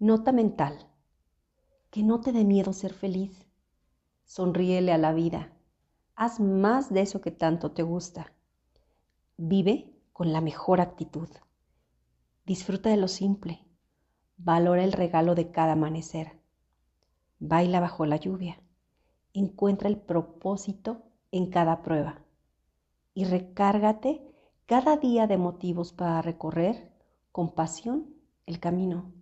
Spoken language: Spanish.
Nota mental. Que no te dé miedo ser feliz. Sonríele a la vida. Haz más de eso que tanto te gusta. Vive con la mejor actitud. Disfruta de lo simple. Valora el regalo de cada amanecer. Baila bajo la lluvia. Encuentra el propósito en cada prueba. Y recárgate cada día de motivos para recorrer con pasión el camino.